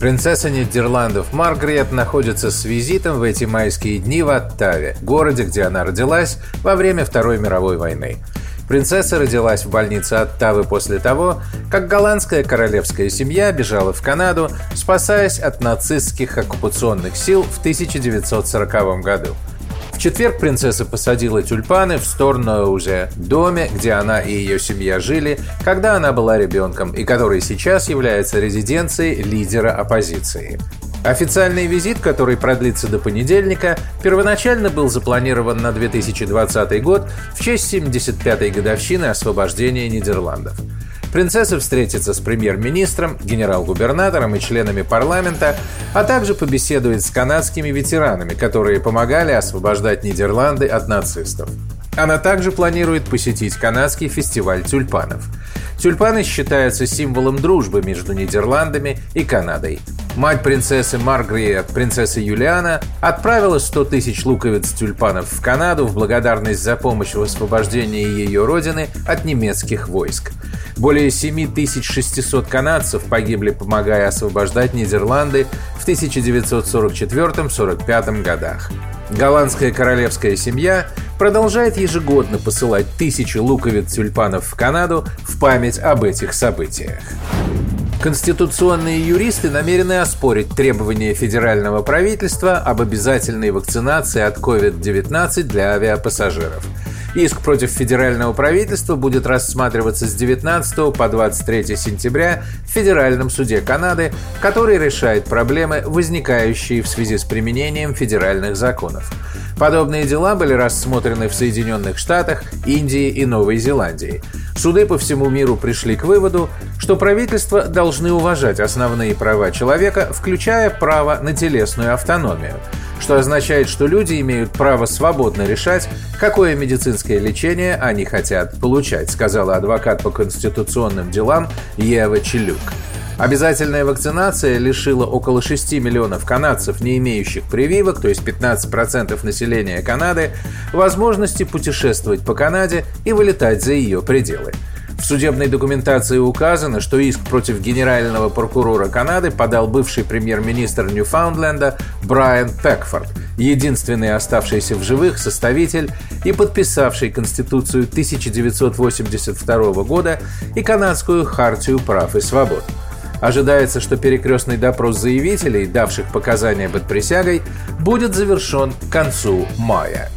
Принцесса Нидерландов Маргарет находится с визитом в эти майские дни в Оттаве, городе, где она родилась во время Второй мировой войны. Принцесса родилась в больнице Оттавы после того, как голландская королевская семья бежала в Канаду, спасаясь от нацистских оккупационных сил в 1940 году четверг принцесса посадила тюльпаны в Сторноузе, доме, где она и ее семья жили, когда она была ребенком, и который сейчас является резиденцией лидера оппозиции. Официальный визит, который продлится до понедельника, первоначально был запланирован на 2020 год в честь 75-й годовщины освобождения Нидерландов. Принцесса встретится с премьер-министром, генерал-губернатором и членами парламента, а также побеседует с канадскими ветеранами, которые помогали освобождать Нидерланды от нацистов. Она также планирует посетить канадский фестиваль тюльпанов. Тюльпаны считаются символом дружбы между Нидерландами и Канадой. Мать принцессы Маргаret, принцесса Юлиана, отправила 100 тысяч луковиц тюльпанов в Канаду в благодарность за помощь в освобождении ее родины от немецких войск. Более 7600 канадцев погибли, помогая освобождать Нидерланды в 1944-45 годах. Голландская королевская семья продолжает ежегодно посылать тысячи луковиц тюльпанов в Канаду в память об этих событиях. Конституционные юристы намерены оспорить требования федерального правительства об обязательной вакцинации от COVID-19 для авиапассажиров – Иск против федерального правительства будет рассматриваться с 19 по 23 сентября в Федеральном суде Канады, который решает проблемы, возникающие в связи с применением федеральных законов. Подобные дела были рассмотрены в Соединенных Штатах, Индии и Новой Зеландии. Суды по всему миру пришли к выводу, что правительства должны уважать основные права человека, включая право на телесную автономию – что означает, что люди имеют право свободно решать, какое медицинское лечение они хотят получать, сказала адвокат по конституционным делам Ева Челюк. Обязательная вакцинация лишила около 6 миллионов канадцев, не имеющих прививок, то есть 15% населения Канады, возможности путешествовать по Канаде и вылетать за ее пределы. В судебной документации указано, что иск против генерального прокурора Канады подал бывший премьер-министр Ньюфаундленда Брайан Пекфорд, единственный оставшийся в живых составитель и подписавший Конституцию 1982 года и Канадскую хартию прав и свобод. Ожидается, что перекрестный допрос заявителей, давших показания под присягой, будет завершен к концу мая.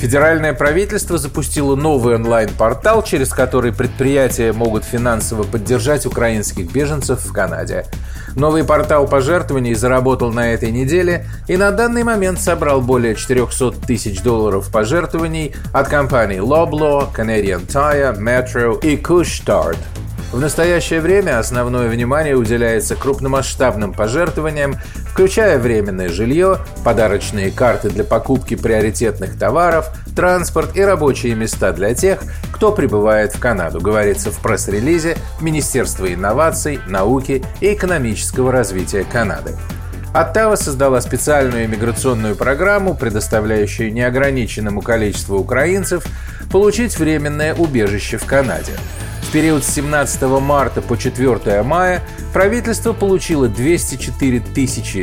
Федеральное правительство запустило новый онлайн-портал, через который предприятия могут финансово поддержать украинских беженцев в Канаде. Новый портал пожертвований заработал на этой неделе и на данный момент собрал более 400 тысяч долларов пожертвований от компаний Loblaw, Canadian Tire, Metro и Couche-Tard. В настоящее время основное внимание уделяется крупномасштабным пожертвованиям, включая временное жилье, подарочные карты для покупки приоритетных товаров, транспорт и рабочие места для тех, кто прибывает в Канаду, говорится в пресс-релизе Министерства инноваций, науки и экономического развития Канады. Оттава создала специальную иммиграционную программу, предоставляющую неограниченному количеству украинцев получить временное убежище в Канаде. В период с 17 марта по 4 мая правительство получило 204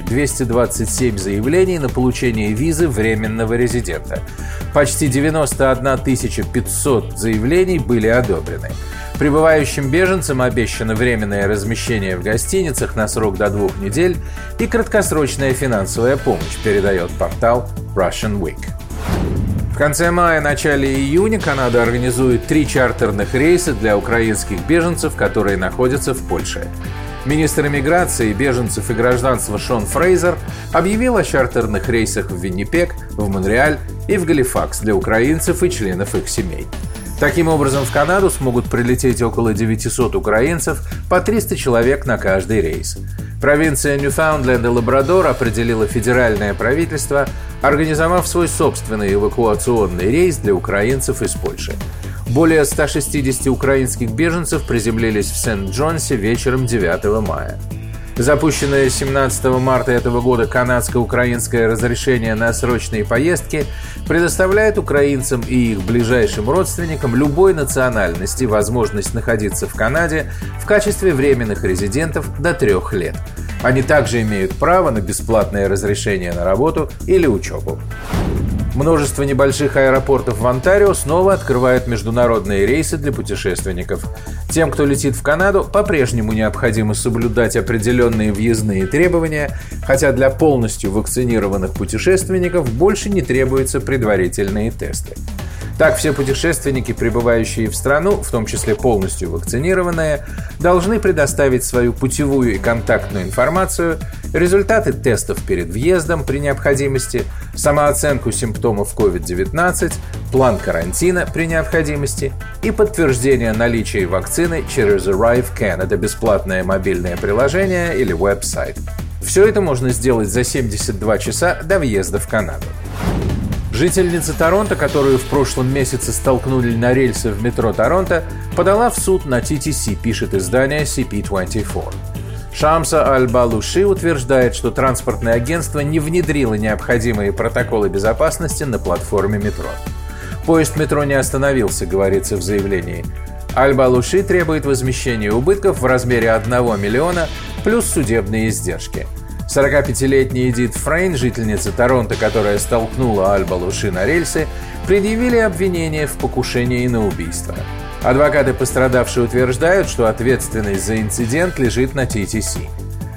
227 заявлений на получение визы временного резидента. Почти 91 500 заявлений были одобрены. Прибывающим беженцам обещано временное размещение в гостиницах на срок до двух недель и краткосрочная финансовая помощь, передает портал Russian Week. В конце мая-начале июня Канада организует три чартерных рейса для украинских беженцев, которые находятся в Польше. Министр иммиграции, беженцев и гражданства Шон Фрейзер объявил о чартерных рейсах в Виннипек, в Монреаль и в Галифакс для украинцев и членов их семей. Таким образом, в Канаду смогут прилететь около 900 украинцев, по 300 человек на каждый рейс. Провинция Ньюфаундленд и Лабрадор определила федеральное правительство, организовав свой собственный эвакуационный рейс для украинцев из Польши. Более 160 украинских беженцев приземлились в Сент-Джонсе вечером 9 мая. Запущенное 17 марта этого года канадско-украинское разрешение на срочные поездки предоставляет украинцам и их ближайшим родственникам любой национальности возможность находиться в Канаде в качестве временных резидентов до трех лет. Они также имеют право на бесплатное разрешение на работу или учебу. Множество небольших аэропортов в Онтарио снова открывают международные рейсы для путешественников. Тем, кто летит в Канаду, по-прежнему необходимо соблюдать определенные въездные требования, хотя для полностью вакцинированных путешественников больше не требуются предварительные тесты. Так, все путешественники, прибывающие в страну, в том числе полностью вакцинированные, должны предоставить свою путевую и контактную информацию, результаты тестов перед въездом при необходимости, самооценку симптомов COVID-19, план карантина при необходимости и подтверждение наличия вакцины через Arrive Canada бесплатное мобильное приложение или веб-сайт. Все это можно сделать за 72 часа до въезда в Канаду. Жительница Торонто, которую в прошлом месяце столкнули на рельсы в метро Торонто, подала в суд на TTC, пишет издание CP24. Шамса Аль-Балуши утверждает, что транспортное агентство не внедрило необходимые протоколы безопасности на платформе метро. Поезд метро не остановился, говорится в заявлении. Аль-Балуши требует возмещения убытков в размере 1 миллиона плюс судебные издержки – 45-летняя Эдит Фрейн, жительница Торонто, которая столкнула Альба Луши на рельсы, предъявили обвинение в покушении на убийство. Адвокаты пострадавшей утверждают, что ответственность за инцидент лежит на ТТС.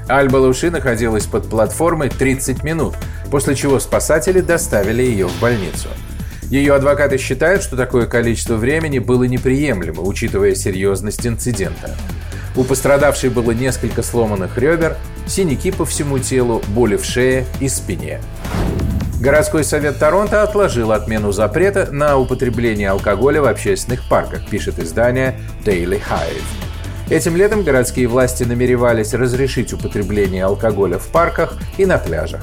Альба Луши находилась под платформой 30 минут, после чего спасатели доставили ее в больницу. Ее адвокаты считают, что такое количество времени было неприемлемо, учитывая серьезность инцидента. У пострадавшей было несколько сломанных ребер, синяки по всему телу, боли в шее и спине. Городской совет Торонто отложил отмену запрета на употребление алкоголя в общественных парках, пишет издание Daily Hive. Этим летом городские власти намеревались разрешить употребление алкоголя в парках и на пляжах.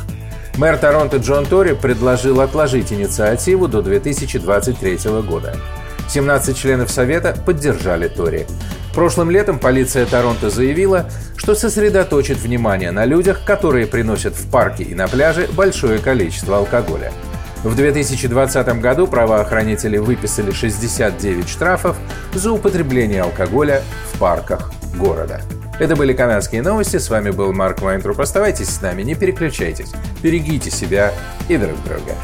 Мэр Торонто Джон Тори предложил отложить инициативу до 2023 года. 17 членов Совета поддержали Тори. Прошлым летом полиция Торонто заявила, что сосредоточит внимание на людях, которые приносят в парки и на пляже большое количество алкоголя. В 2020 году правоохранители выписали 69 штрафов за употребление алкоголя в парках города. Это были канадские новости. С вами был Марк Вайнтруп. Оставайтесь с нами, не переключайтесь. Берегите себя и друг друга.